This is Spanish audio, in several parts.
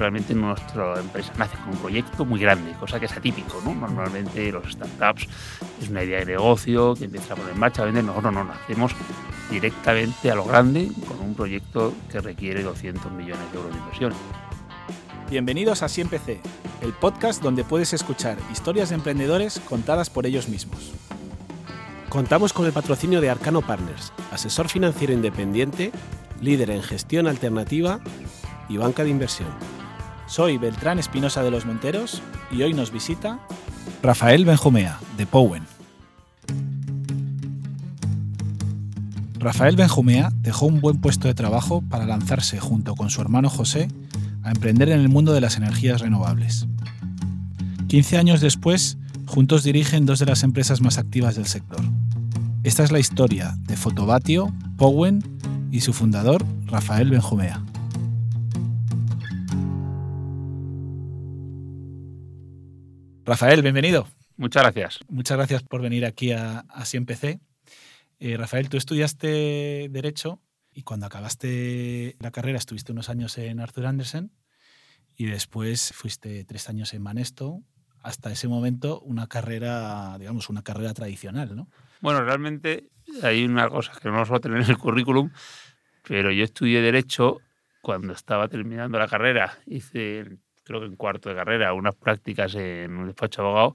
realmente nuestra empresa nace con un proyecto muy grande, cosa que es atípico. ¿no? Normalmente los startups es una idea de negocio que empieza a poner en marcha, a vender. Nosotros no, nacemos directamente a lo grande con un proyecto que requiere 200 millones de euros de inversión. Bienvenidos a Siempre C, el podcast donde puedes escuchar historias de emprendedores contadas por ellos mismos. Contamos con el patrocinio de Arcano Partners, asesor financiero independiente, líder en gestión alternativa y banca de inversión. Soy Beltrán Espinosa de los Monteros y hoy nos visita Rafael Benjumea, de Powen. Rafael Benjumea dejó un buen puesto de trabajo para lanzarse junto con su hermano José a emprender en el mundo de las energías renovables. 15 años después, juntos dirigen dos de las empresas más activas del sector. Esta es la historia de Fotobatio, Powen y su fundador, Rafael Benjumea. Rafael, bienvenido. Muchas gracias. Muchas gracias por venir aquí a Empecé. Eh, Rafael, tú estudiaste Derecho y cuando acabaste la carrera estuviste unos años en Arthur Andersen y después fuiste tres años en Manesto. Hasta ese momento una carrera, digamos, una carrera tradicional, ¿no? Bueno, realmente hay una cosa que no a tener en el currículum, pero yo estudié Derecho cuando estaba terminando la carrera. Hice, creo que en cuarto de carrera, unas prácticas en un despacho de abogado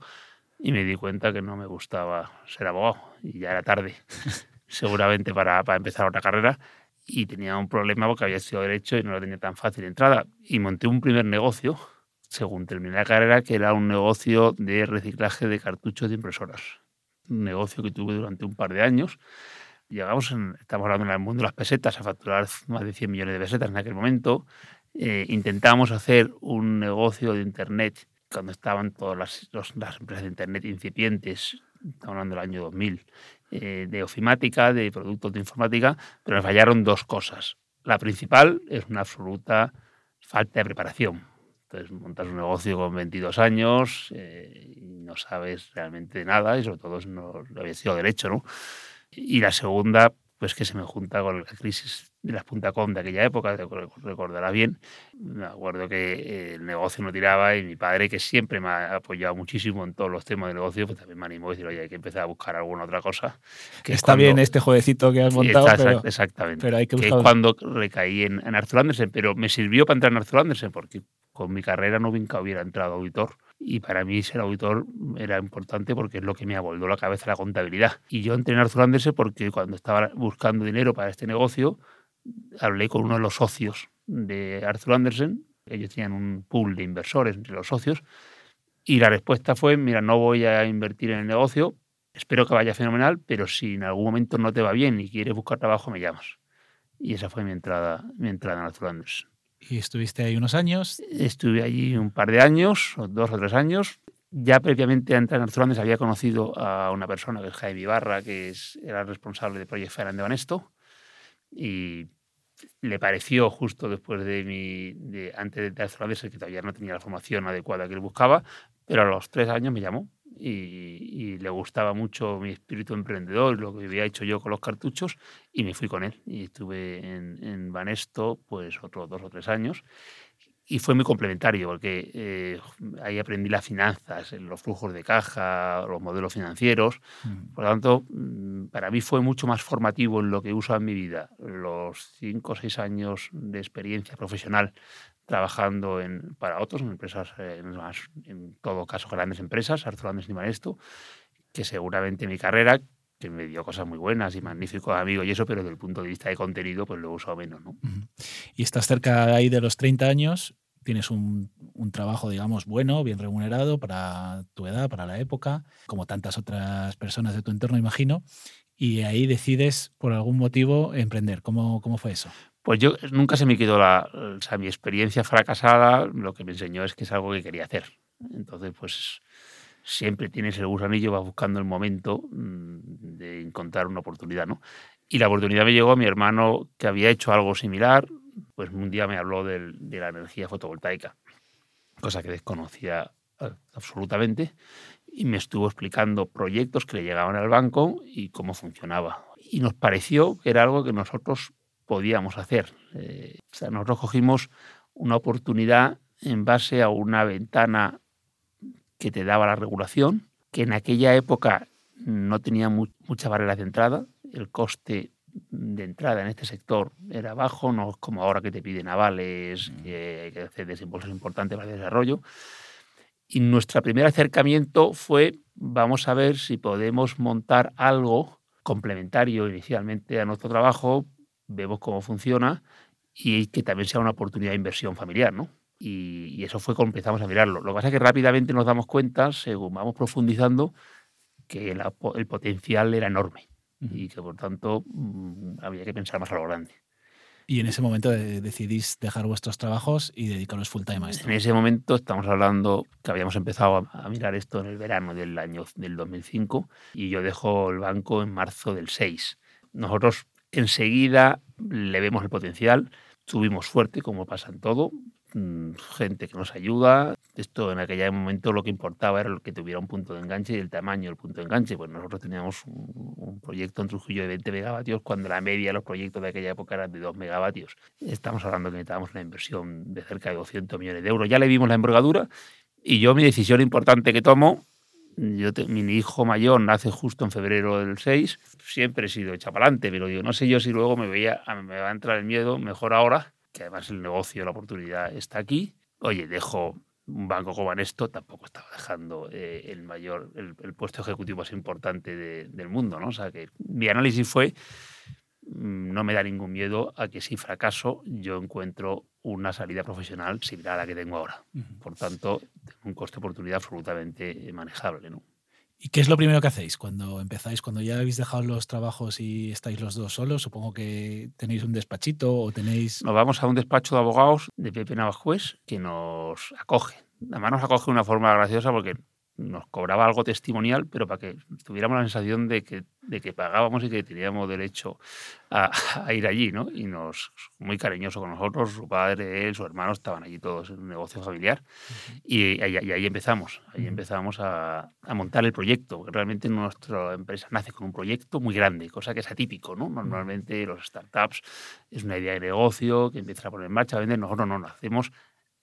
y me di cuenta que no me gustaba ser abogado y ya era tarde, seguramente para, para empezar otra carrera. Y tenía un problema porque había estudiado Derecho y no lo tenía tan fácil de entrada. Y monté un primer negocio, según terminé la carrera, que era un negocio de reciclaje de cartuchos de impresoras un negocio que tuve durante un par de años. Llegamos, en, estamos hablando en el mundo de las pesetas, a facturar más de 100 millones de pesetas en aquel momento. Eh, intentamos hacer un negocio de Internet cuando estaban todas las, las empresas de Internet incipientes, estamos hablando del año 2000, eh, de ofimática, de productos de informática, pero nos fallaron dos cosas. La principal es una absoluta falta de preparación entonces montas un negocio con 22 años eh, y no sabes realmente nada y sobre todo no, no había sido derecho, ¿no? Y la segunda, pues que se me junta con la crisis de las .com de aquella época, recordará bien. Me acuerdo que eh, el negocio no tiraba y mi padre, que siempre me ha apoyado muchísimo en todos los temas de negocio, pues también me animó a decir, oye, hay que empezar a buscar alguna otra cosa. Que Está bien este jueguecito que has montado, pero, exactamente. Pero hay que, buscar... que es cuando recaí en, en Arthur Andersen, pero me sirvió para entrar en Arthur Andersen porque con mi carrera no nunca hubiera entrado auditor. Y para mí ser auditor era importante porque es lo que me abordó la cabeza la contabilidad. Y yo entré en Arthur Andersen porque cuando estaba buscando dinero para este negocio, hablé con uno de los socios de Arthur Andersen. Ellos tenían un pool de inversores entre los socios. Y la respuesta fue, mira, no voy a invertir en el negocio, espero que vaya fenomenal, pero si en algún momento no te va bien y quieres buscar trabajo, me llamas. Y esa fue mi entrada, mi entrada en Arthur Andersen. ¿Y estuviste ahí unos años? Estuve allí un par de años, dos o tres años. Ya previamente a entrar en Arthur había conocido a una persona, que es Jaime Ibarra, que es, era responsable de Project Fair de. Y le pareció justo después de mi, de, antes de Arthur que todavía no tenía la formación adecuada que él buscaba, pero a los tres años me llamó y, le gustaba mucho mi espíritu emprendedor, lo que había hecho yo con los cartuchos, y me fui con él. Y estuve en, en Banesto pues otros dos o tres años. Y fue muy complementario, porque eh, ahí aprendí las finanzas, los flujos de caja, los modelos financieros. Mm. Por lo tanto, mm, para mí fue mucho más formativo en lo que uso en mi vida. Los cinco o seis años de experiencia profesional trabajando en, para otros, en empresas, eh, en, todo caso grandes empresas, Arthur Andersen y Manesto, que seguramente mi carrera, que me dio cosas muy buenas y magníficos amigos y eso, pero desde el punto de vista de contenido, pues lo uso menos. ¿no? Y estás cerca ahí de los 30 años, tienes un, un, trabajo, digamos, bueno, bien remunerado para tu edad, para la época, como tantas otras personas de tu entorno, imagino, y ahí decides, por algún motivo, emprender. ¿Cómo, cómo fue eso? Pues yo nunca se me quedó la, o sea, mi experiencia fracasada, lo que me enseñó es que es algo que quería hacer. Entonces, pues siempre tienes el gusanillo, vas buscando el momento mm, de encontrar una oportunidad, ¿no? Y la oportunidad me llegó a mi hermano que había hecho algo similar, pues un día me habló de, de la energía fotovoltaica, cosa que desconocía eh, absolutamente, y me estuvo explicando proyectos que le llegaban al banco y cómo funcionaba. Y nos pareció que era algo que nosotros podíamos hacer. Eh, o sea, nosotros cogimos una oportunidad en base a una ventana que te daba la regulación, que en aquella época no tenía mucha barrera de entrada, el coste de entrada en este sector era bajo, no es como ahora que te piden avales, mm. que hay que hacer desembolsos importantes para el desarrollo. Y nuestro primer acercamiento fue, vamos a ver si podemos montar algo complementario inicialmente a nuestro trabajo, vemos cómo funciona y que también sea una oportunidad de inversión familiar, ¿no? Y, eso fue cuando empezamos a mirarlo. Lo que pasa es que rápidamente nos damos cuenta, según vamos profundizando, que el potencial era enorme y que por tanto mm, había que pensar más a lo grande. Y en ese momento decidís dejar vuestros trabajos y dedicaros full time a esto. En ese momento estamos hablando que habíamos empezado a, mirar esto en el verano del año del 2005 y yo dejo el banco en marzo del 6. Nosotros enseguida le vemos el potencial, subimos fuerte como pasa en todo, Mm, gente que nos ayuda. Esto en aquel momento lo que importaba era que tuviera un punto de enganche y el tamaño del punto de enganche. Pues nosotros teníamos un, proyecto en Trujillo de 20 megavatios cuando la media de los proyectos de aquella época eran de 2 megavatios. Estamos hablando que necesitábamos una inversión de cerca de 200 millones de euros. Ya le vimos la envergadura y yo mi decisión importante que tomo mi hijo mayor nace justo en febrero del 6. Siempre he sido adelante, pero digo, no sé yo si luego me, veía, me va a entrar el miedo, mejor ahora que además el negocio, la oportunidad está aquí. Oye, dejo un banco como esto, tampoco estaba dejando eh, el mayor, el, puesto ejecutivo más importante del mundo, ¿no? O sea que mi análisis fue, no me da ningún miedo a que si fracaso yo encuentro una salida profesional similar a la que tengo ahora. Por tanto, un coste oportunidad absolutamente manejable, ¿no? ¿Y qué es lo primero que hacéis cuando empezáis? Cuando ya habéis dejado los trabajos y estáis los dos solos, supongo que tenéis un despachito o tenéis... Nos vamos a un despacho de abogados de Pepe Navajuez que nos acoge. Además nos acoge de una forma graciosa porque nos cobraba algo testimonial, pero para que tuviéramos la sensación de que, de que pagábamos y que teníamos derecho a, ir allí, ¿no? Y nos, muy cariñoso con nosotros, su padre, él, su hermano, estaban allí todos en un negocio familiar. y, ahí, empezamos, ahí empezamos a, a, montar el proyecto. Realmente nuestra empresa nace con un proyecto muy grande, cosa que es atípico, ¿no? Normalmente los startups es una idea de negocio que empieza a poner en marcha, a vender. Nosotros no, nacemos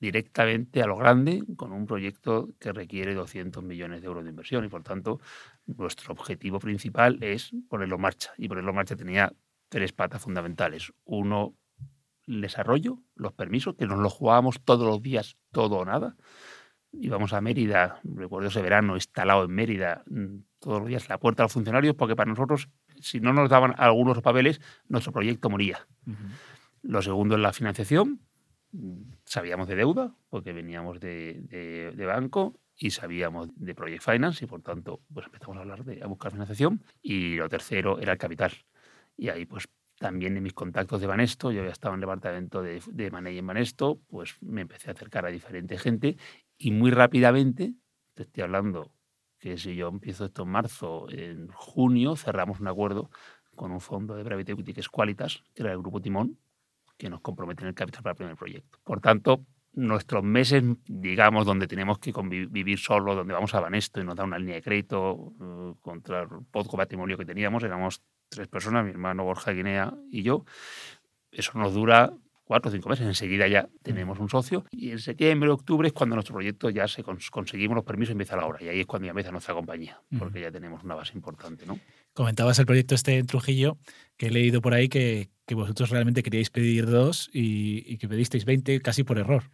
directamente a lo grande con un proyecto que requiere 200 millones de euros de inversión y por tanto nuestro objetivo principal es ponerlo en marcha y ponerlo en marcha tenía tres patas fundamentales. Uno, el desarrollo, los permisos, que nos lo jugábamos todos los días, todo o nada. Íbamos a Mérida, recuerdo ese verano instalado en Mérida, mm, todos los días la puerta a los funcionarios, porque para nosotros, si no nos daban algunos papeles, nuestro proyecto moría. Lo segundo es la financiación, sabíamos de deuda, porque veníamos de, banco y sabíamos de Project Finance y por tanto pues empezamos a hablar de a buscar financiación. Y lo tercero era el capital. Y ahí pues también en mis contactos de Banesto, yo había estado en el departamento de, de Manei en Banesto, pues me empecé a acercar a diferente gente y muy rápidamente, te estoy hablando que si yo empiezo esto en marzo, en junio cerramos un acuerdo con un fondo de private equity que es Qualitas, que era el grupo Timón, que nos comprometen el capital para el primer proyecto. Por tanto, nuestros meses, digamos, donde tenemos que vivir solo, donde vamos a Banesto y nos da una línea de crédito eh, contra el poco patrimonio que teníamos, éramos tres personas, mi hermano Borja Guinea y yo. Eso nos dura cuatro o cinco meses. Enseguida ya tenemos un socio y en septiembre, octubre es cuando nuestro proyecto ya se conseguimos los permisos y empieza la obra. Y ahí es cuando ya empieza nuestra compañía, porque ya tenemos una base importante. ¿no? Comentabas el proyecto este en Trujillo, que he leído por ahí que, que vosotros realmente queríais pedir dos y, que pedisteis 20 casi por error.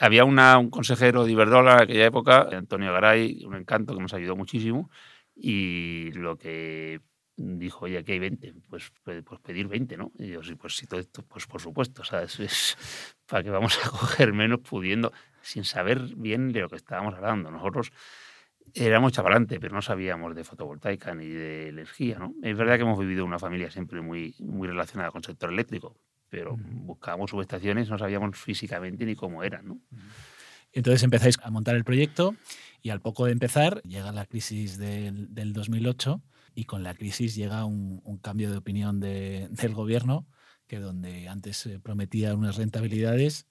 Había una, un consejero de Iberdrola en aquella época, Antonio Garay, un encanto que nos ayudó muchísimo, y lo que dijo, oye, aquí hay 20, pues, pues, pues, pedir 20, ¿no? Y yo, sí, pues sí, todo esto, pues por supuesto, sea, es para que vamos a coger menos pudiendo, sin saber bien de lo que estábamos hablando. Nosotros éramos chavalantes, pero no sabíamos de fotovoltaica ni de energía, ¿no? Es verdad que hemos vivido una familia siempre muy, muy relacionada con el sector eléctrico, pero buscábamos subestaciones, no sabíamos físicamente ni cómo eran, ¿no? Entonces empezáis a montar el proyecto y al poco de empezar llega la crisis del, del 2008 y con la crisis llega un, cambio de opinión del gobierno, que donde antes prometía unas rentabilidades,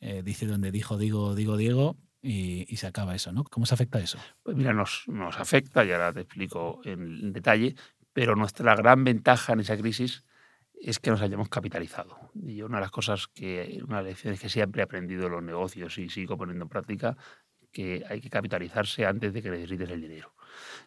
eh, dice donde dijo digo, digo, Diego, y, se acaba eso, ¿no? ¿Cómo se afecta eso? Pues mira, nos, nos afecta, y ahora te explico en detalle, pero nuestra gran ventaja en esa crisis es que nos hayamos capitalizado. Y una de las cosas que, una de las lecciones que siempre he aprendido en los negocios y sigo poniendo en práctica, que hay que capitalizarse antes de que necesites el dinero.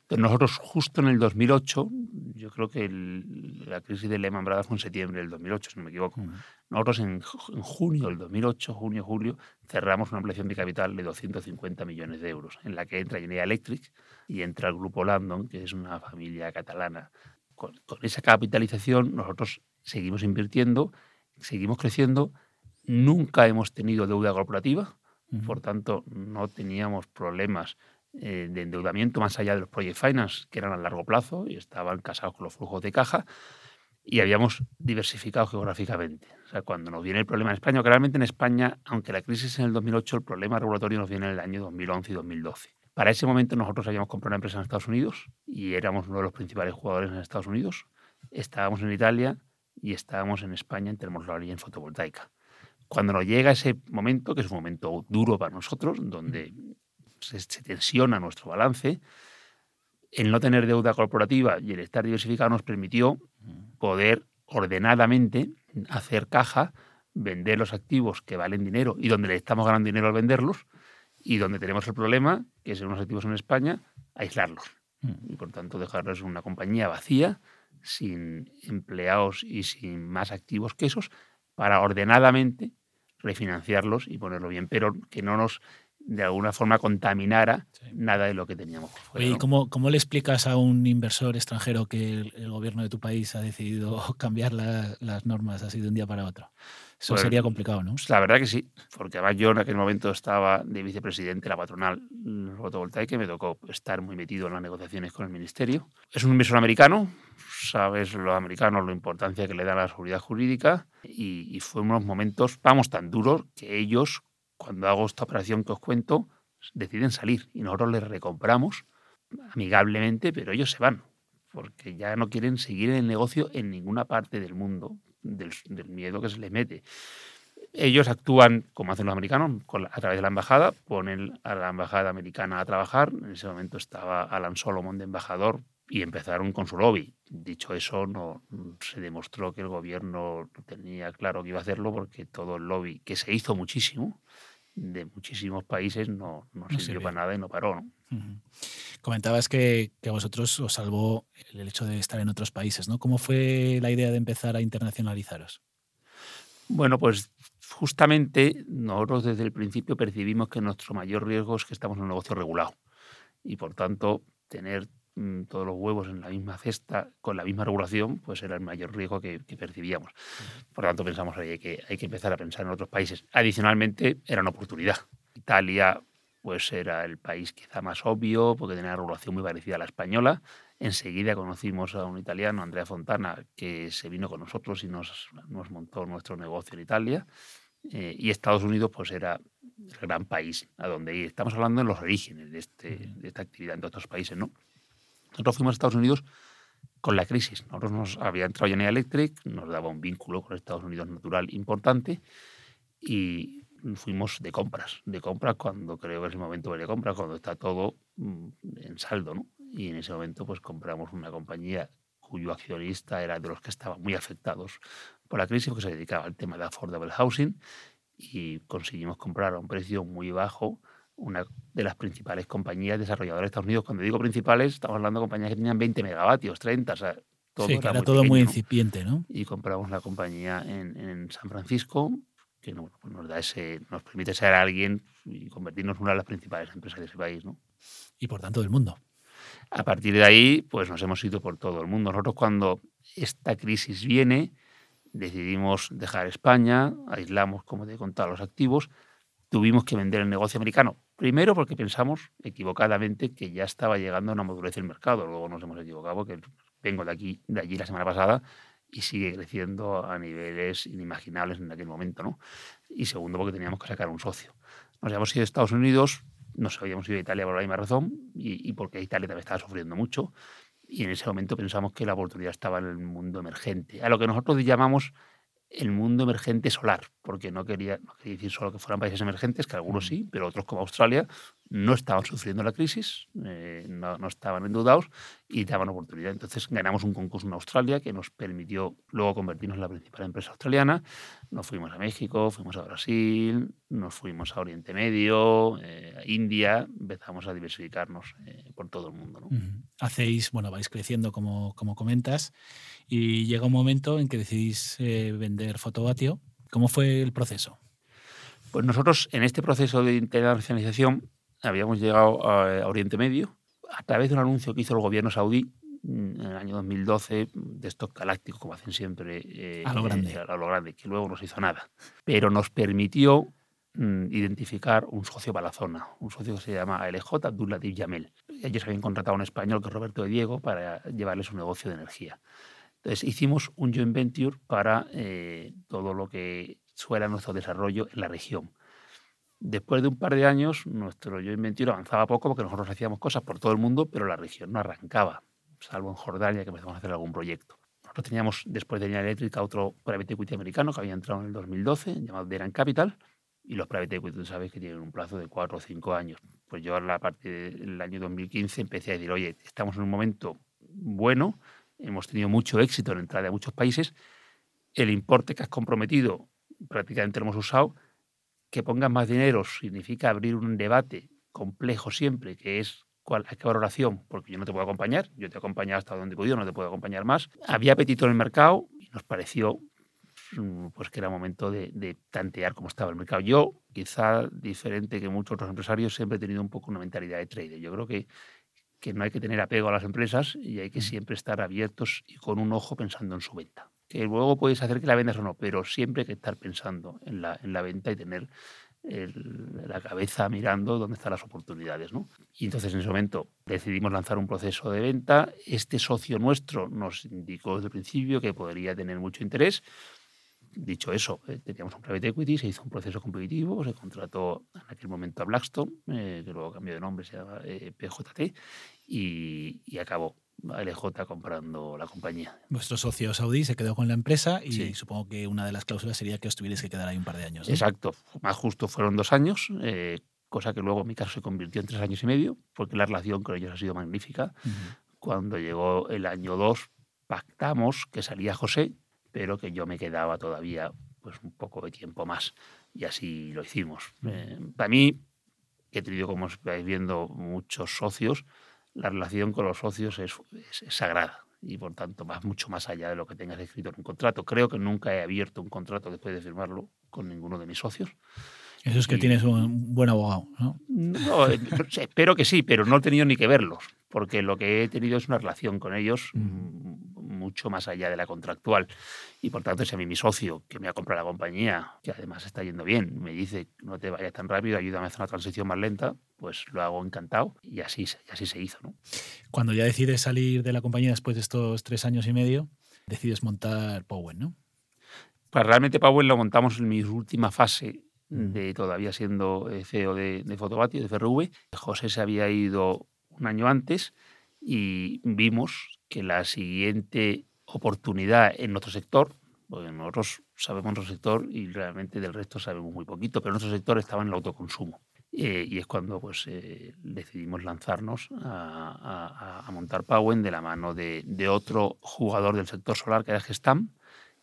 Entonces nosotros justo en el 2008, yo creo que la crisis de Lehman Brothers fue en septiembre del 2008, si no me equivoco. Nosotros en, en, junio del 2008, junio, julio, cerramos una ampliación de capital de 250 millones de euros, en la que entra General Electric y entra el grupo Landon, que es una familia catalana. con esa capitalización nosotros seguimos invirtiendo, seguimos creciendo, nunca hemos tenido deuda corporativa, por tanto no teníamos problemas eh, de endeudamiento más allá de los project finance que eran a largo plazo y estaban casados con los flujos de caja y habíamos diversificado geográficamente. O sea, cuando nos viene el problema en España, que realmente en España, aunque la crisis en el 2008, el problema regulatorio nos viene en el año 2011 y 2012. Para ese momento nosotros habíamos comprado una empresa en Estados Unidos y éramos uno de los principales jugadores en Estados Unidos. Estábamos en Italia y estábamos en España en termosolaria y en fotovoltaica. Cuando nos llega ese momento, que es un momento duro para nosotros, donde se, tensiona nuestro balance, el no tener deuda corporativa y el estar diversificado nos permitió poder ordenadamente hacer caja, vender los activos que valen dinero y donde le estamos ganando dinero al venderlos, y donde tenemos el problema, que es en unos activos en España, aislarlos. Y por tanto dejarlos una compañía vacía sin empleados y sin más activos que esos, para ordenadamente refinanciarlos y ponerlo bien, pero que no nos de alguna forma contaminara nada de lo que teníamos. ¿y cómo, le explicas a un inversor extranjero que el, gobierno de tu país ha decidido cambiar las normas así de un día para otro? Eso pues sería complicado, ¿no? La verdad que sí, porque además yo en aquel momento estaba de vicepresidente de la patronal fotovoltaica y me tocó estar muy metido en las negociaciones con el ministerio. Es un inversor americano, sabes los americanos la importancia que le dan a la seguridad jurídica y, y fue unos momentos, vamos, tan duros que ellos, cuando hago esta operación que os cuento, deciden salir y nosotros les recompramos amigablemente, pero ellos se van porque ya no quieren seguir en el negocio en ninguna parte del mundo del, miedo que se les mete. Ellos actúan como hacen los americanos, a través de la embajada, ponen a la embajada americana a trabajar. En ese momento estaba Alan Solomon de embajador y empezaron con su lobby. Dicho eso, no se demostró que el gobierno tenía claro que iba a hacerlo porque todo el lobby, que se hizo muchísimo, de muchísimos países, no, no, sirvió para nada y no paró. Comentabas que, que, a vosotros os salvó el hecho de estar en otros países, ¿no? ¿Cómo fue la idea de empezar a internacionalizaros? Bueno, pues justamente nosotros desde el principio percibimos que nuestro mayor riesgo es que estamos en un negocio regulado y por tanto tener todos los huevos en la misma cesta con la misma regulación, pues era el mayor riesgo que, percibíamos. Por tanto, pensamos que hay que empezar a pensar en otros países. Adicionalmente, era una oportunidad. Italia pues era el país quizá más obvio, porque tenía una regulación muy parecida a la española. Enseguida conocimos a un italiano, Andrea Fontana, que se vino con nosotros y nos, nos montó nuestro negocio en Italia. Eh, y Estados Unidos pues era el gran país a donde ir. Estamos hablando de los orígenes de, este, de esta actividad en otros países. ¿no? Nosotros fuimos a Estados Unidos con la crisis. Nosotros nos había entrado General Electric, nos daba un vínculo con Estados Unidos natural importante y fuimos de compras, de compras cuando creo que es el momento de compras, cuando está todo mm, en saldo, ¿no? Y en ese momento pues compramos una compañía cuyo accionista era de los que estaban muy afectados por la crisis, porque se dedicaba al tema de affordable housing y conseguimos comprar a un precio muy bajo una de las principales compañías desarrolladoras de Estados Unidos. Cuando digo principales, estamos hablando de compañías que tenían 20 megavatios, 30, o sea, todo sí, era, todo muy incipiente, ¿no? Y compramos la compañía en, en San Francisco que pues nos, da ese, nos permite ser alguien y convertirnos en una de las principales empresas de ese país. ¿no? Y por tanto del mundo. A partir de ahí, pues nos hemos ido por todo el mundo. Nosotros cuando esta crisis viene, decidimos dejar España, aislamos, como te he contado, los activos, tuvimos que vender el negocio americano. Primero porque pensamos equivocadamente que ya estaba llegando una madurez del mercado. Luego nos hemos equivocado porque vengo de aquí, de allí la semana pasada y sigue creciendo a niveles inimaginables en aquel momento, ¿no? Y segundo, porque teníamos que sacar un socio. Nos habíamos ido a Estados Unidos, nos habíamos ido a Italia por la misma razón y, y porque Italia también estaba sufriendo mucho. Y en ese momento pensamos que la oportunidad estaba en el mundo emergente, a lo que nosotros llamamos el mundo emergente solar, porque no quería, no quería decir solo que fueran países emergentes, que algunos sí, pero otros como Australia no estaban sufriendo la crisis, eh, no, no, estaban endeudados y daban oportunidad. Entonces ganamos un concurso en Australia que nos permitió luego convertirnos en la principal empresa australiana. Nos fuimos a México, fuimos a Brasil, nos fuimos a Oriente Medio, eh, a India, empezamos a diversificarnos eh, por todo el mundo. ¿no? Hacéis, bueno, vais creciendo como, como comentas y llega un momento en que decidís vender Fotobatio. ¿Cómo fue el proceso? Pues nosotros en este proceso de internacionalización habíamos llegado a Oriente Medio a través de un anuncio que hizo el gobierno saudí mm, en el año 2012 de estos galácticos, como hacen siempre, eh, a, lo grande. Eh, a lo grande, que luego no se hizo nada. Pero nos permitió mm, identificar un socio para la zona, un socio que se llama LJ Abdul Yamel. Ellos habían contratado a un español que es Roberto de Diego para llevarle su negocio de energía. Entonces hicimos un joint venture para eh, todo lo que fuera nuestro desarrollo en la región. Después de un par de años, nuestro yo venture avanzaba poco porque nosotros hacíamos cosas por todo el mundo, pero la región no arrancaba, salvo en Jordania que empezamos a hacer algún proyecto. Nosotros teníamos, después de Línea Eléctrica, otro private equity americano que había entrado en el 2012, llamado Deran Capital, y los private equity, tú sabes que tienen un plazo de cuatro o cinco años. Pues yo a la parte del año 2015 empecé a decir, oye, estamos en un momento bueno, hemos tenido mucho éxito en entrada a muchos países, el importe que has comprometido prácticamente lo hemos usado, que pongas más dinero significa abrir un debate complejo siempre, que es cuál, a qué valoración, porque yo no te puedo acompañar, yo te he acompañado hasta donde he podido, no te puedo acompañar más. Había apetito en el mercado y nos pareció mm, pues que era momento de, de, tantear cómo estaba el mercado. Yo, quizá diferente que muchos otros empresarios, siempre he tenido un poco una mentalidad de trader. Yo creo que, que no hay que tener apego a las empresas y hay que siempre estar abiertos y con un ojo pensando en su venta que luego puedes hacer que la vendas o no, pero siempre hay que estar pensando en la, en la venta y tener el, la cabeza mirando dónde están las oportunidades. ¿no? Y entonces en ese momento decidimos lanzar un proceso de venta. Este socio nuestro nos indicó desde el principio que podría tener mucho interés. Dicho eso, eh, teníamos un private equity, se hizo un proceso competitivo, se contrató en aquel momento a Blackstone, eh, que luego cambió de nombre, se llama eh, PJT, y, y acabó. LJ comprando la compañía. Vuestro socio saudí se quedó con la empresa y supongo que una de las cláusulas sería que os tuvierais que quedar ahí un par de años. Exacto, más justo fueron dos años, eh, cosa que luego en mi caso se convirtió en tres años y medio, porque la relación con ellos ha sido magnífica. Cuando llegó el año dos, pactamos que salía José, pero que yo me quedaba todavía pues un poco de tiempo más. Y así lo hicimos. Eh, para mí, que he tenido, como estáis viendo, muchos socios, la relación con los socios es, sagrada y por tanto va mucho más allá de lo que tengas escrito en un contrato. Creo que nunca he abierto un contrato después de firmarlo con ninguno de mis socios. Eso es que tienes un buen abogado, ¿no? No, eh, espero que sí, pero no he tenido ni que verlos, porque lo que he tenido es una relación con ellos mucho más allá de la contractual. Y por tanto, si a mí mi socio, que me ha comprado la compañía, que además está yendo bien, me dice, no te vayas tan rápido, ayúdame a hacer una transición más lenta, pues lo hago encantado y así, así se hizo. ¿no? Cuando ya decides salir de la compañía después de estos tres años y medio, decides montar Powen, ¿no? Pues realmente Powen lo montamos en mi última fase de todavía siendo eh, CEO de, de Fotobatio, de FRV. José se había ido un año antes y vimos que la siguiente oportunidad en nuestro sector, porque nosotros sabemos nuestro sector y realmente del resto sabemos muy poquito, pero nuestro sector estaba en el autoconsumo. Eh, y es cuando pues, eh, decidimos lanzarnos a, a, montar Powen de la mano de, de, otro jugador del sector solar que era Gestam,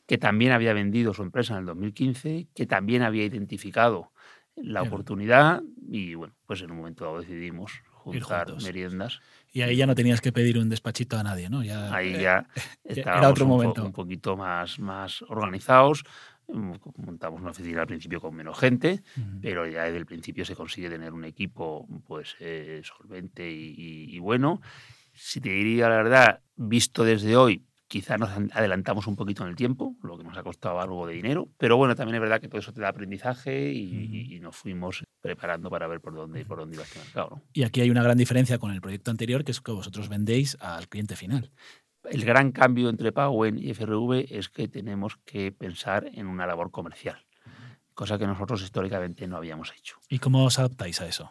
que también había vendido su empresa en el 2015, que también había identificado la oportunidad y bueno, pues en un momento dado decidimos juntar meriendas. Y ahí ya no tenías que pedir un despachito a nadie, ¿no? Ya, ahí ya era otro un, momento. un poquito más, más organizados. Mm, montamos una oficina al principio con menos gente, pero ya desde el principio se consigue tener un equipo pues eh, solvente y, y bueno. Si te diría la verdad, visto desde hoy, Quizá nos adelantamos un poquito en el tiempo, lo que nos ha costado algo de dinero, pero bueno, también es verdad que todo eso te da aprendizaje y, y nos fuimos preparando para ver por dónde, por dónde iba este mercado. ¿no? Y aquí hay una gran diferencia con el proyecto anterior, que es que vosotros vendéis al cliente final. El gran cambio entre Powen y FRV es que tenemos que pensar en una labor comercial, cosa que nosotros históricamente no habíamos hecho. ¿Y cómo os adaptáis a eso?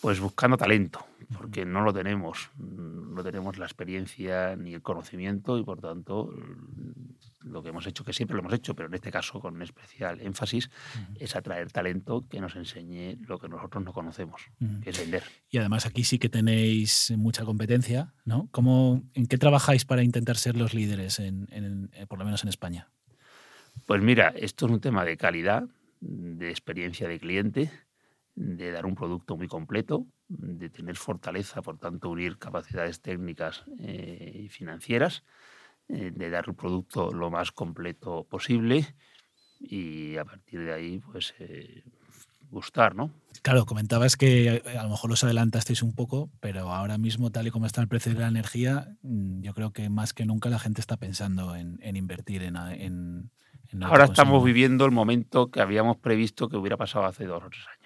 Pues buscando talento, porque no lo tenemos, no tenemos la experiencia ni el conocimiento y por tanto lo que hemos hecho, que siempre lo hemos hecho, pero en este caso con especial énfasis, es atraer talento que nos enseñe lo que nosotros no conocemos, que es vender. Y además aquí sí que tenéis mucha competencia, ¿no? ¿Cómo, ¿En qué trabajáis para intentar ser los líderes, en, eh, por lo menos en España? Pues mira, esto es un tema de calidad, de experiencia de cliente, de dar un producto muy completo, de tener fortaleza, por tanto, unir capacidades técnicas eh, y financieras, eh, de dar un producto lo más completo posible y a partir de ahí, pues, eh, gustar, ¿no? Claro, comentabas que a lo mejor los adelantasteis un poco, pero ahora mismo, tal y como está el precio de la energía, mm, yo creo que más que nunca la gente está pensando en, invertir en, en, Ahora estamos viviendo el momento que habíamos previsto que hubiera pasado hace dos o tres años,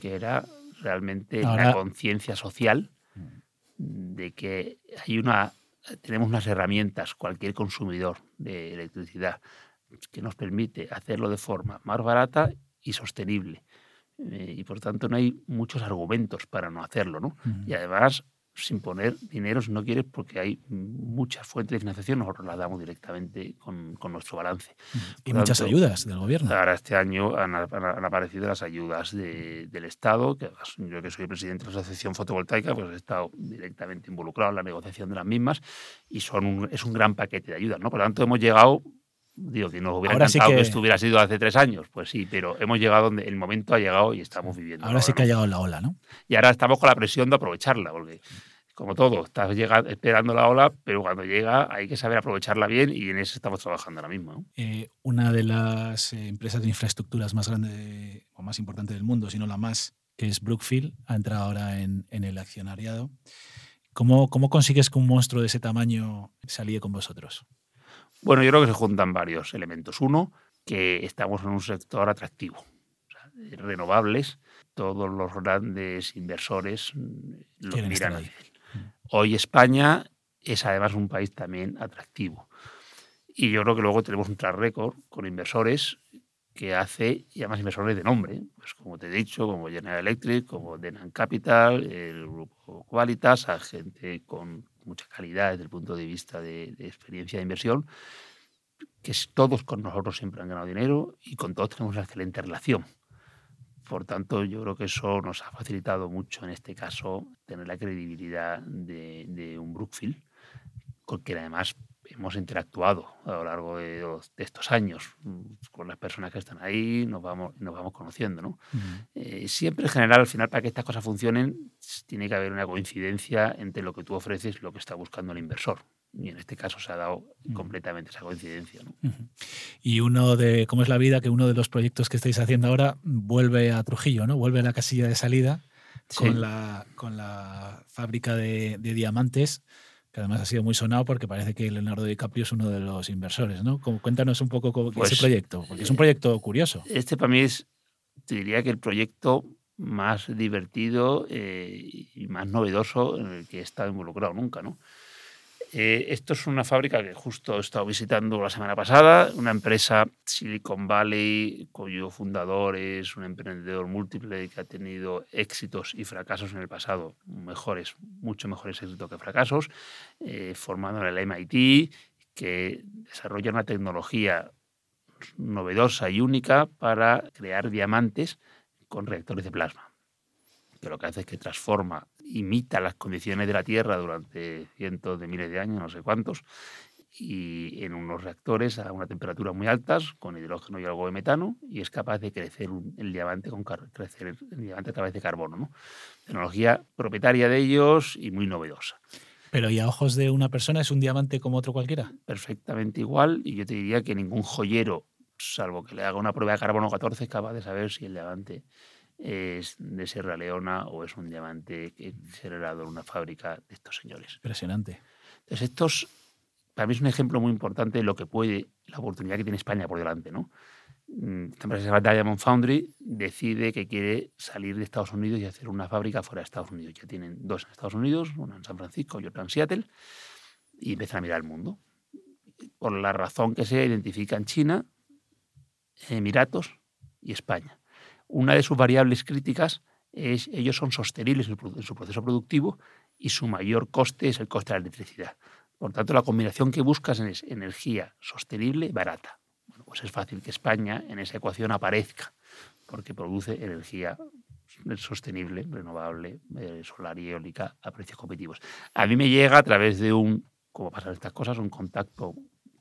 que era realmente la conciencia social de que hay una, tenemos unas herramientas, cualquier consumidor de electricidad, que nos permite hacerlo de forma más barata y sostenible. Eh, y por tanto no hay muchos argumentos para no hacerlo. ¿no? Y además sin poner dinero si no quieres, porque hay muchas fuentes de financiación, nosotros las damos directamente con, con nuestro balance. Y muchas ayudas del gobierno. Ahora este año han, han aparecido las ayudas de, del Estado, que yo que soy presidente de la Asociación Fotovoltaica, pues he estado directamente involucrado en la negociación de las mismas y son es un gran paquete de ayudas. ¿no? Por lo tanto, hemos llegado Digo, que nos hubiera encantado que... esto hubiera sido hace tres años. Pues sí, pero hemos llegado donde el momento ha llegado y estamos viviendo. Ahora sí que ha llegado la ola, ¿no? Y ahora estamos con la presión de aprovecharla, porque como todo, estás llegando, esperando la ola, pero cuando llega hay que saber aprovecharla bien y en eso estamos trabajando ahora mismo. Eh, una de las eh, empresas de infraestructuras más grandes o más importantes del mundo, si no la más, que es Brookfield, ha entrado ahora en, el accionariado. ¿Cómo, ¿Cómo consigues que un monstruo de ese tamaño se alíe con vosotros? Bueno, yo creo que se juntan varios elementos. Uno, que estamos en un sector atractivo, renovables. Todos los grandes inversores mm, los miran ahí. Hoy España es además un país también atractivo. Y yo creo que luego tenemos un track record con inversores que hace, y además inversores de nombre, pues como te he dicho, como General Electric, como Denan Capital, el grupo Qualitas, a gente con mucha calidad desde el punto de vista de, de experiencia de inversión, que todos con nosotros siempre han ganado dinero y con todos tenemos una excelente relación. Por tanto, yo creo que eso nos ha facilitado mucho en este caso tener la credibilidad de, un Brookfield, con quien además hemos interactuado a lo largo de, estos años mm, con las personas que están ahí, nos vamos, nos vamos conociendo. ¿no? Eh, siempre en general, al final, para que estas cosas funcionen, tiene que haber una coincidencia entre lo que tú ofreces y lo que está buscando el inversor. Y en este caso se ha dado completamente esa coincidencia. Y uno de, ¿cómo es la vida? Que uno de los proyectos que estáis haciendo ahora vuelve a Trujillo, ¿no? Vuelve a la casilla de salida con, la, con la fábrica de, diamantes, que además ha sido muy sonado porque parece que Leonardo DiCaprio es uno de los inversores, ¿no? Cuéntanos un poco cómo, ese pues, proyecto, porque es un proyecto curioso. Este para mí es, te diría que el proyecto más divertido eh, y más novedoso en el que he estado involucrado nunca, ¿no? Eh, esto es una fábrica que justo he estado visitando la semana pasada, una empresa Silicon Valley cuyo fundador es un emprendedor múltiple que ha tenido éxitos y fracasos en el pasado, mejores, mucho mejores éxitos que fracasos, eh, formado en el MIT, que desarrolla una tecnología novedosa y única para crear diamantes con reactores de plasma que lo que hace es que transforma, imita las condiciones de la Tierra durante cientos de miles de años, no sé cuántos, y en unos reactores a una temperatura muy altas, con hidrógeno y algo de metano, y es capaz de crecer el diamante con crecer el diamante a través de carbono. ¿no? Tecnología propietaria de ellos y muy novedosa. Pero ¿y a ojos de una persona es un diamante como otro cualquiera? Perfectamente igual, y yo te diría que ningún joyero, salvo que le haga una prueba de carbono 14, es capaz de saber si el diamante es de Sierra Leona o es un diamante que generado en una fábrica de estos señores. Impresionante. Entonces, estos, para mí es un ejemplo muy importante de lo que puede, la oportunidad que tiene España por delante. ¿no? Mm, esta empresa se llama Diamond Foundry, decide que quiere salir de Estados Unidos y hacer una fábrica fuera de Estados Unidos. Ya tienen dos en Estados Unidos, una en San Francisco y otra en Seattle, y empiezan a mirar el mundo. Por la razón que sea, identifican China, Emiratos y España una de sus variables críticas es ellos son sostenibles en su proceso productivo y su mayor coste es el coste de la electricidad. Por tanto, la combinación que buscas es energía sostenible y barata. Pues es fácil que España en esa ecuación aparezca, porque produce energía sostenible, renovable, eh, solar y eólica a precios competitivos. A mí me llega a través de un, como pasan estas cosas, un contacto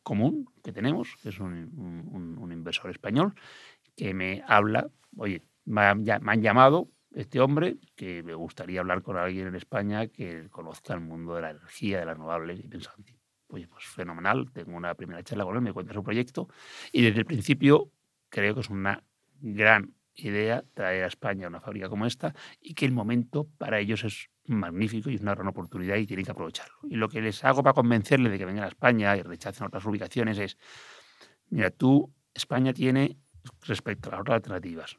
común que tenemos, que es un, inversor español, que me habla, oye, me han, llamado este hombre, que me gustaría hablar con alguien en España que conozca el mundo de la energía, de las renovables, y pensaba, oye, pues fenomenal, tengo una primera charla con él, me cuenta su proyecto, y desde el principio creo que es una gran idea traer a España una fábrica como esta y que el momento para ellos es magnífico y es una gran oportunidad y tienen que aprovecharlo. Y lo que les hago para convencerles de que vengan a España y rechacen otras ubicaciones es, mira, tú, España tiene, respecto a las otras alternativas,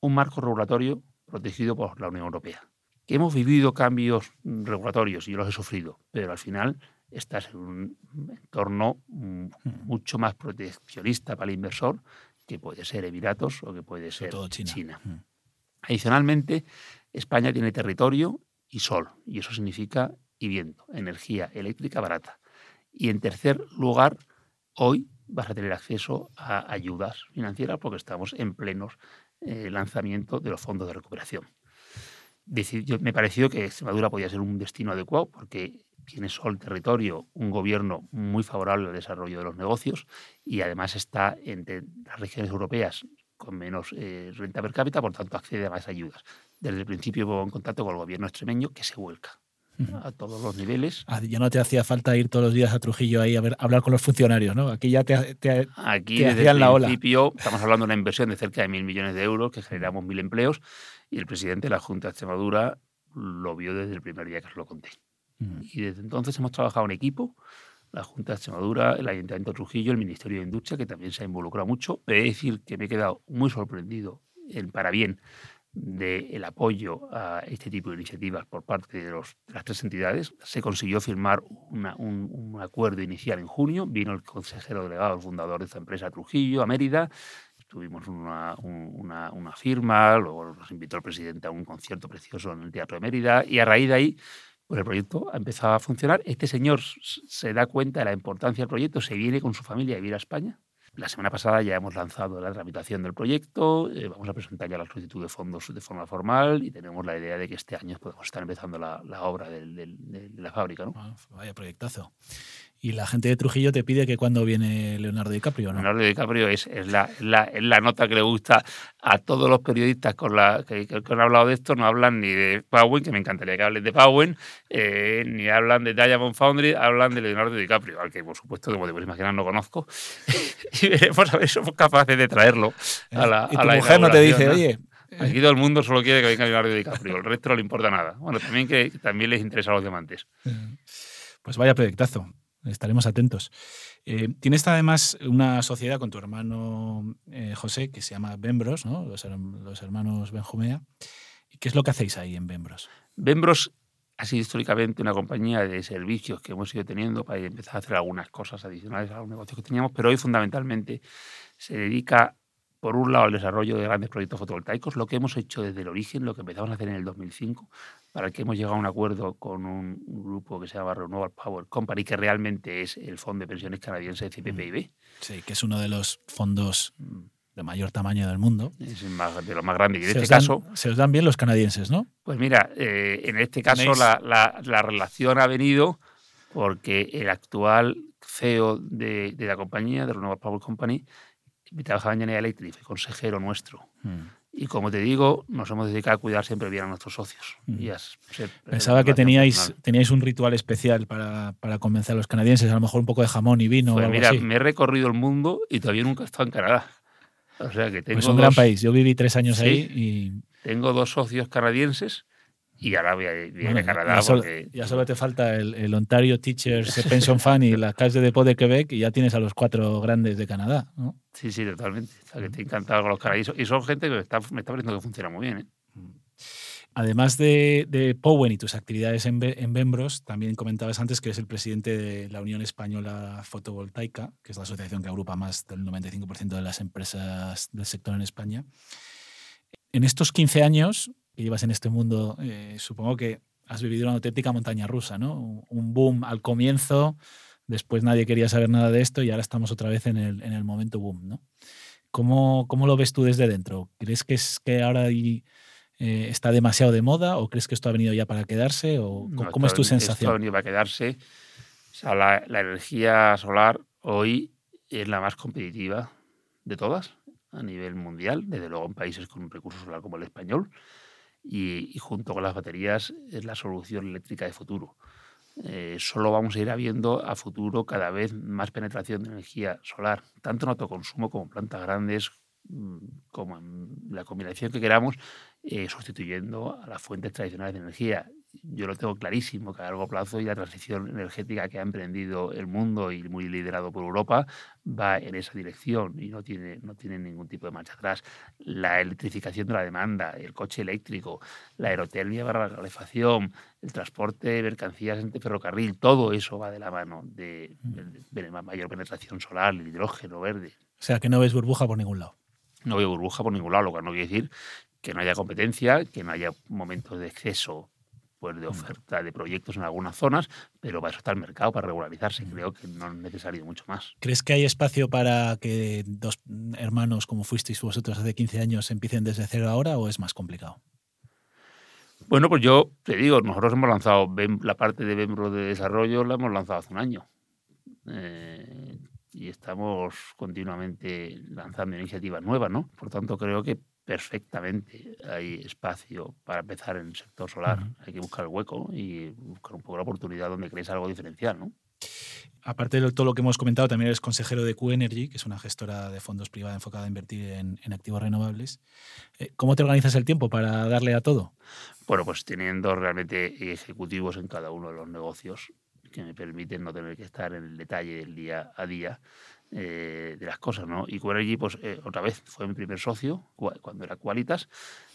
un marco regulatorio protegido por la Unión Europea. Que hemos vivido cambios regulatorios y yo los he sufrido, pero al final estás en un entorno mm, mucho más proteccionista para el inversor que puede ser Emiratos o que puede ser China. Mm. Adicionalmente, España tiene territorio y sol, y eso significa y viento, energía eléctrica barata. Y en tercer lugar, hoy vas a tener acceso a ayudas financieras porque estamos en plenos eh, lanzamiento de los fondos de recuperación. me pareció que Extremadura podía ser un destino adecuado porque tiene sol territorio, un gobierno muy favorable al desarrollo de los negocios y además está entre las regiones europeas con menos eh, renta per cápita, por tanto accede a más ayudas. Desde el principio hubo en contacto con el gobierno extremeño que se vuelca a todos los niveles. Ah, ya no te hacía falta ir todos los días a Trujillo ahí a, ver, hablar con los funcionarios, ¿no? Aquí ya te, te, Aquí desde el principio estamos hablando de una inversión de cerca de mil millones de euros que generamos mil empleos y el presidente de la Junta de Extremadura lo vio desde el primer día que os lo conté. Y desde entonces hemos trabajado en equipo, la Junta de Extremadura, el Ayuntamiento de Trujillo, el Ministerio de Industria, que también se ha involucrado mucho. He de decir que me he quedado muy sorprendido, en para bien, del apoyo a este tipo de iniciativas por parte de, las tres entidades. Se consiguió firmar un, acuerdo inicial en junio. Vino el consejero delegado, el fundador de esta empresa, Trujillo, a Mérida. Tuvimos una, firma, luego nos invitó el presidente a un concierto precioso en el Teatro de Mérida y a raíz de ahí pues el proyecto ha a funcionar. Este señor se da cuenta de la importancia del proyecto, se viene con su familia a vivir a España. La semana pasada ya hemos lanzado la tramitación del proyecto, eh, vamos a presentar ya la solicitud de fondos de forma formal y tenemos la idea de que este año podemos estar empezando la, obra de la fábrica. ¿no? Ah, vaya proyectazo. Y la gente de Trujillo te pide que cuando viene Leonardo DiCaprio, ¿no? Leonardo DiCaprio es, es, la, la, nota que le gusta a todos los periodistas con la, que, han hablado de esto. No hablan ni de Powell, que me encantaría que hablen de Powell, eh, ni hablan de Diamond Foundry, hablan de Leonardo DiCaprio, al que por supuesto, como te puedes imaginar, no conozco. y veremos a ver si somos capaces de traerlo a la Y tu mujer no te dice, oye, Aquí todo el mundo solo quiere que venga Leonardo DiCaprio, el resto no le importa nada. Bueno, también que también les interesa a los diamantes. Pues vaya proyectazo estaremos atentos. Eh, tienes además una sociedad con tu hermano eh, José que se llama Bembros, ¿no? los, hermanos Benjumea. ¿Qué es lo que hacéis ahí en Bembros? Bembros ha sido históricamente una compañía de servicios que hemos ido teniendo para empezar a hacer algunas cosas adicionales a los negocios que teníamos, pero hoy fundamentalmente se dedica por un lado, el desarrollo de grandes proyectos fotovoltaicos, lo que hemos hecho desde el origen, lo que empezamos a hacer en el 2005, para el que hemos llegado a un acuerdo con un, grupo que se llama Renewable Power Company, que realmente es el fondo de pensiones canadiense CPPIB. Mm. Sí, que es uno de los fondos de mayor tamaño del mundo. Es de los más grandes. Y en este caso. Se os dan bien los canadienses, ¿no? Pues mira, eh, en este caso la, la, relación ha venido porque el actual CEO de, de la compañía, de Renewable Power Company, trabajaba en General Electric, fue consejero nuestro. Hmm. Y como te digo, nos hemos dedicado a cuidar siempre bien a nuestros socios. Hmm. Pensaba que teníais, teníais un ritual especial para, para, convencer a los canadienses, a lo mejor un poco de jamón y vino. Pues o mira, me he recorrido el mundo y todavía nunca he estado en Canadá. O sea que tengo es un gran país. Yo viví tres años ahí y. Tengo dos socios canadienses y ahora voy a, a Canadá. Ya solo, ya solo, te falta el, Ontario Teachers Pension Fund y la Caisse de Depot de Quebec y ya tienes a los cuatro grandes de Canadá. ¿no? Sí, sí, totalmente. O sea, que estoy encantado con los canadienses. Y son gente que me está, me está pareciendo que funciona muy bien. ¿eh? Además de, de Powen y tus actividades en, en Bembros, también comentabas antes que eres el presidente de la Unión Española Fotovoltaica, que es la asociación que agrupa más del 95% de las empresas del sector en España. En estos 15 años que llevas en este mundo, eh, supongo que has vivido una auténtica montaña rusa, ¿no? Un boom al comienzo, después nadie quería saber nada de esto y ahora estamos otra vez en el, en el momento boom, ¿no? ¿Cómo, ¿Cómo, lo ves tú desde dentro? ¿Crees que es que ahora hay, eh, está demasiado de moda o crees que esto ha venido ya para quedarse? O, No, ¿Cómo es tu esto- Esto sensación? ha venido para quedarse. O sea, la, la energía solar hoy es la más competitiva de todas a nivel mundial, desde luego en países con un recurso solar como el español, y, junto con las baterías es la solución eléctrica de futuro. Eh, solo vamos a ir habiendo a futuro cada vez más penetración de energía solar, tanto en autoconsumo como en plantas grandes, mm, como en la combinación que queramos, eh, sustituyendo a las fuentes tradicionales de energía. Yo lo tengo clarísimo que a largo plazo y la transición energética que ha emprendido el mundo y muy liderado por Europa va en esa dirección y no tiene, no tiene ningún tipo de marcha atrás. La electrificación de la demanda, el coche eléctrico, la aerotermia para la calefacción, el transporte de mercancías en ferrocarril, todo eso va de la mano de, de- de la mayor penetración solar, el hidrógeno verde. O sea, que no ves burbuja por ningún lado. No veo burbuja por ningún lado, lo que no quiere decir que no haya competencia, que no haya momentos de exceso pues, de oferta de proyectos en algunas zonas, pero para eso está el mercado, para regularizarse. Creo que no es necesario mucho más. ¿Crees que hay espacio para que dos hermanos como fuisteis vosotros hace 15 años empiecen desde cero ahora o es más complicado? Bueno, pues yo te digo, nosotros hemos lanzado la parte de Bembro de desarrollo, la hemos lanzado hace un año. Eh, y estamos continuamente lanzando iniciativas nuevas, ¿no? Por tanto, creo que perfectamente hay espacio para empezar en el sector solar. Hay que buscar el hueco y buscar un poco la oportunidad donde crees algo diferencial, ¿no? Aparte de todo lo que hemos comentado, también eres consejero de Q-Energy, que es una gestora de fondos privada enfocada a invertir en, en activos renovables. Eh, ¿Cómo te organizas el tiempo para darle a todo? Bueno, pues teniendo realmente ejecutivos en cada uno de los negocios que me permiten no tener que estar en el detalle del día a día eh, de las cosas, ¿no? Y Quanergy, pues eh, otra vez, fue mi primer socio cua- cuando era Qualitas.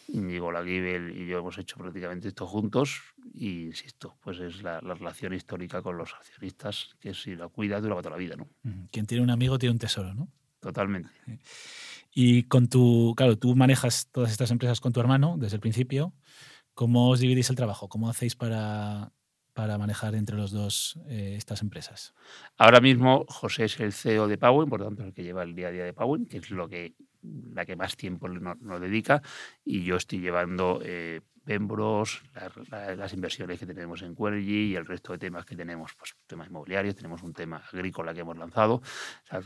Llegó la Gibel y yo hemos hecho prácticamente esto juntos y, insisto, pues es la, la relación histórica con los accionistas que si la cuidas dura toda la vida, ¿no? Quien tiene un amigo tiene un tesoro, ¿no? Totalmente. Y con tu, claro, tú manejas todas estas empresas con tu hermano desde el principio. ¿Cómo os dividís el trabajo? ¿Cómo hacéis para, para manejar entre los dos eh, estas empresas? Ahora mismo José es el CEO de Powen, por tanto el que lleva el día a día de Powen, que es lo que la que más tiempo nos, nos dedica, y yo estoy llevando eh, Bembros, la- la- las inversiones que tenemos en Quergy y el resto de temas que tenemos, pues temas inmobiliarios, tenemos un tema agrícola que hemos lanzado. O sea,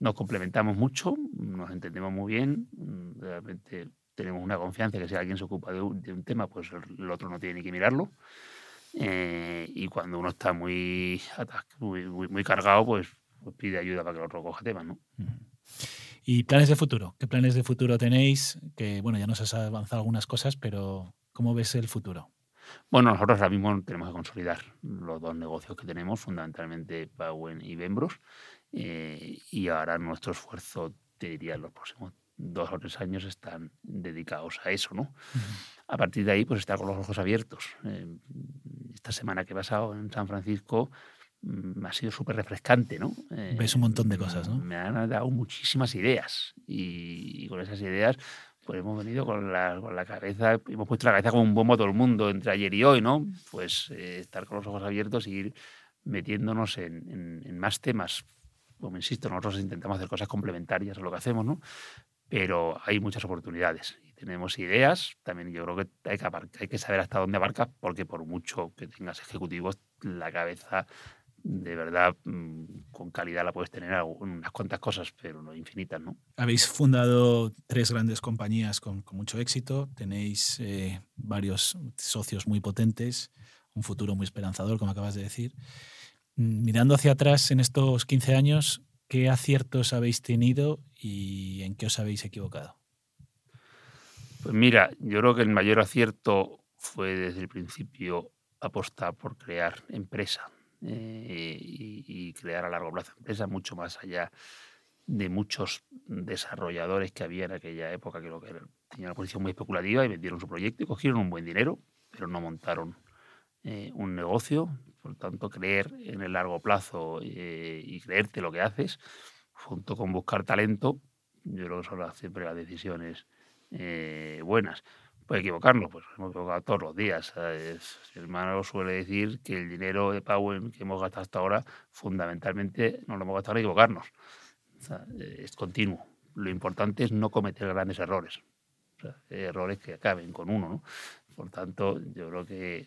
nos complementamos mucho, nos entendemos muy bien, mm, realmente tenemos una confianza que si alguien se ocupa de un, de un tema, pues el, el otro no tiene ni que mirarlo. Eh, y cuando uno está muy, muy, cargado, pues, pues pide ayuda para que el otro coja temas, ¿no? ¿Y planes de futuro? ¿Qué planes de futuro tenéis? Que, bueno, ya nos has avanzado algunas cosas, pero ¿cómo ves el futuro? Bueno, nosotros ahora mismo tenemos que consolidar los dos negocios que tenemos, fundamentalmente Powen y Bembros, eh, y ahora nuestro esfuerzo, te diría, en los próximos dos o tres años están dedicados a eso, ¿no? A partir de ahí, pues estar con los ojos abiertos. Eh, esta semana que he pasado en San Francisco mm, ha sido súper refrescante, ¿no? Eh, Ves un montón de cosas, ¿no? Me han dado muchísimas ideas y, y con esas ideas pues hemos venido con la, con la cabeza, hemos puesto la cabeza como un bombo a todo el mundo entre ayer y hoy, ¿no? Pues eh, estar con los ojos abiertos y ir metiéndonos en, en- en más temas. Como insisto, nosotros intentamos hacer cosas complementarias a lo que hacemos, ¿no? Pero hay muchas oportunidades tenemos ideas. También yo creo que hay que, saber hasta dónde abarca, porque por mucho que tengas ejecutivos, la cabeza de verdad mm, con calidad la puedes tener unas cuantas cosas, pero no infinitas, ¿no? Habéis fundado tres grandes compañías con, con mucho éxito, tenéis eh, varios socios muy potentes, un futuro muy esperanzador, como acabas de decir. Mm, Mirando hacia atrás en estos 15 años, ¿qué aciertos habéis tenido y en qué os habéis equivocado? Pues mira, yo creo que el mayor acierto fue desde el principio apostar por crear empresa eh, y, crear a largo plazo empresa, mucho más allá de muchos desarrolladores que había en aquella época que que tenían una posición muy especulativa y vendieron su proyecto y cogieron un buen dinero, pero no montaron eh, un negocio. Tanto, creer en el largo plazo eh, y creerte lo que haces, junto con buscar talento, yo creo que son siempre las decisiones eh, buenas. puede equivocarnos, pues hemos equivocado todos los días. ¿sabes? Mi hermano suele decir que el dinero de Power que hemos gastado hasta ahora, fundamentalmente no lo hemos gastado para equivocarnos. O sea, es continuo. Lo importante es no cometer grandes errores. O sea, errores que acaben con uno. ¿no? Por tanto, yo creo que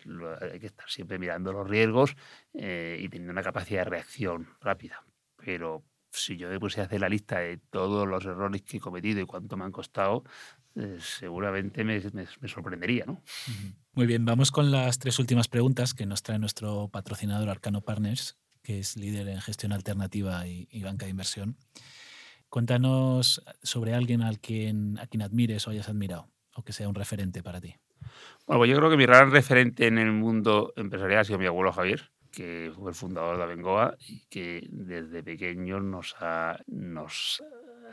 hay que estar siempre mirando los riesgos eh, y teniendo una capacidad de reacción rápida. Pero si yo me pusiera a hacer la lista de todos los errores que he cometido y cuánto me han costado, eh, seguramente me, sorprendería, ¿no? Muy bien, vamos con las tres últimas preguntas que nos trae nuestro patrocinador Arcano Partners, que es líder en gestión alternativa y, y banca de inversión. Cuéntanos sobre alguien al quien, a quien admires o hayas admirado, o que sea un referente para ti. Bueno, pues yo creo que mi gran referente en el mundo empresarial ha sido mi abuelo Javier, que fue el fundador de Abengoa y que desde pequeño nos ha, nos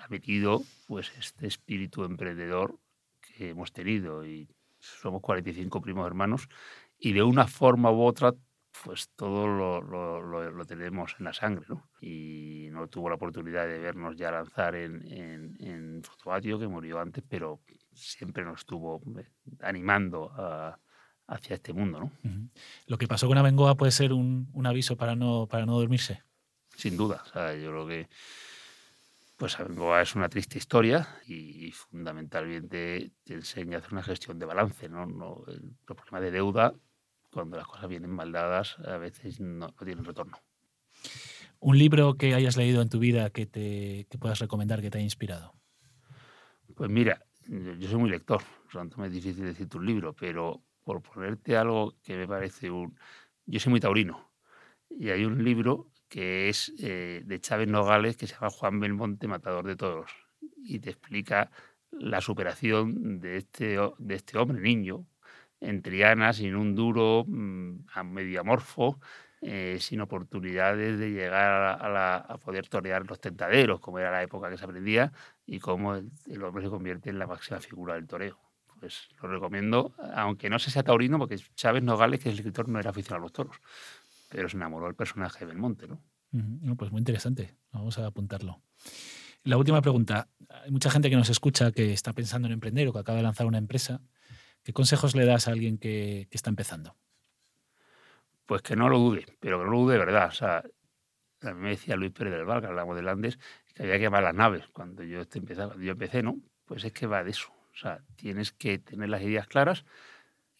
ha metido pues, este espíritu emprendedor que hemos tenido. Y somos 45 primos hermanos y de una forma u otra pues todo lo, lo- lo- lo tenemos en la sangre, ¿no? Y no tuvo la oportunidad de vernos ya lanzar en, en, en que murió antes, pero siempre nos estuvo eh, animando a- hacia este mundo, ¿no? Lo que pasó con Abengoa puede ser un, un aviso para no, para no dormirse. Sin duda. O sea, yo creo que pues Abengoa es una triste historia y fundamentalmente te enseña a hacer una gestión de balance, ¿no? No- el- los problemas de deuda, cuando las cosas vienen mal dadas, a veces no, no tienen retorno. Un libro que hayas leído en tu vida que, te, que puedas recomendar que te haya inspirado. Pues mira, yo soy muy lector, por lo tanto me es difícil decirte un libro, pero por ponerte algo que me parece un... Yo soy muy taurino y hay un libro que es eh, de Chávez Nogales que se llama Juan Belmonte, Matador de Toros, y te explica la superación de este, de este hombre, niño, en Triana, sin un duro, mm, a medio amorfo, eh, sin oportunidades de llegar a la- a poder torear los tentaderos, como era la época que se aprendía, y cómo el, el hombre se convierte en la máxima figura del toreo. Pues lo recomiendo, aunque no se sea taurino, porque Chávez Nogales, que es el escritor, no era aficionado a los toros, pero se enamoró del personaje de Belmonte, ¿no? Pues muy interesante. Vamos a apuntarlo. La última pregunta. Hay mucha gente que nos escucha que está pensando en emprender o que acaba de lanzar una empresa. ¿Qué consejos le das a alguien que, que está empezando? Pues que no lo dude, pero que no lo dude de verdad. O sea, a mí me decía Luis Pérez del Val, que hablamos de Landes, que había que quemar las naves. Cuando yo, este empezaba, cuando yo empecé, ¿no? Pues es que va de eso. O sea, tienes que tener las ideas claras,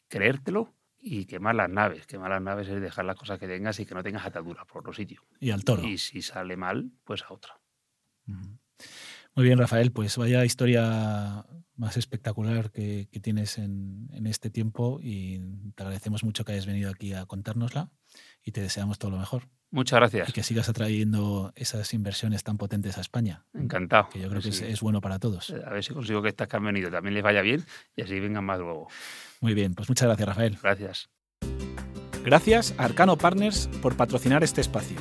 creértelo y quemar las naves. Quemar las naves es dejar las cosas que tengas y que no tengas ataduras por otro sitio. Y al toro. Y si sale mal, pues a otra. Muy bien, Rafael. Pues vaya historia más espectacular que, que tienes en, en este tiempo y te agradecemos mucho que hayas venido aquí a contárnosla y te deseamos todo lo mejor. Muchas gracias. Y que sigas atrayendo esas inversiones tan potentes a España, Encantado. que yo creo que es, bueno para todos. A ver si consigo que estas que han venido también les vaya bien y así vengan más luego. Muy bien, pues muchas gracias, Rafael. Gracias. Gracias a Arcano Partners por patrocinar este espacio.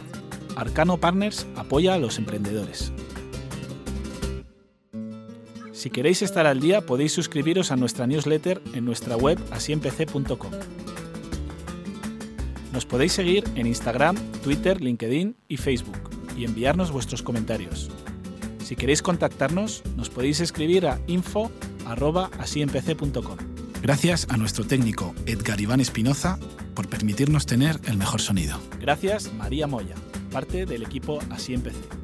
Arcano Partners apoya a los emprendedores. Si queréis estar al día, podéis suscribiros a nuestra newsletter en nuestra web asiempc.com. Nos podéis seguir en Instagram, Twitter, LinkedIn y Facebook y enviarnos vuestros comentarios. Si queréis contactarnos, nos podéis escribir a info@asiempc.com. Gracias a nuestro técnico Edgar Iván Espinoza por permitirnos tener el mejor sonido. Gracias, María Moya, parte del equipo Así Empecé.